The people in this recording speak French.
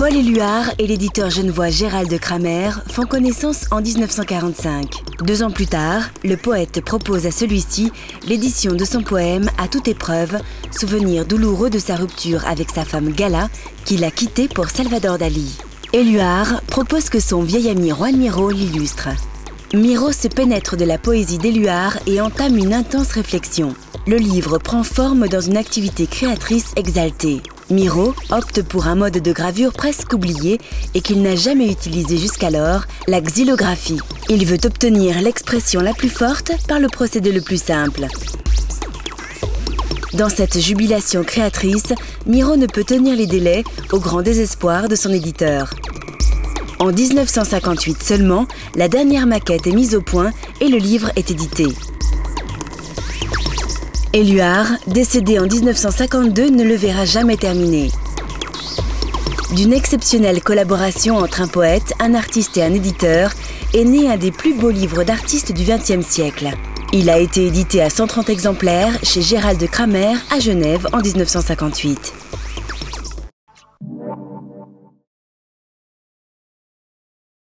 Paul Éluard et l'éditeur genevois Gérald Kramer font connaissance en 1945. Deux ans plus tard, le poète propose à celui-ci l'édition de son poème À toute épreuve, souvenir douloureux de sa rupture avec sa femme Gala, qu'il a quittée pour Salvador Dali. Éluard propose que son vieil ami Juan Miro l'illustre. Miro se pénètre de la poésie d'Éluard et entame une intense réflexion. Le livre prend forme dans une activité créatrice exaltée. Miro opte pour un mode de gravure presque oublié et qu'il n'a jamais utilisé jusqu'alors, la xylographie. Il veut obtenir l'expression la plus forte par le procédé le plus simple. Dans cette jubilation créatrice, Miro ne peut tenir les délais au grand désespoir de son éditeur. En 1958 seulement, la dernière maquette est mise au point et le livre est édité. Éluard, décédé en 1952, ne le verra jamais terminé. D'une exceptionnelle collaboration entre un poète, un artiste et un éditeur, est né un des plus beaux livres d'artistes du XXe siècle. Il a été édité à 130 exemplaires chez Gérald Kramer à Genève en 1958.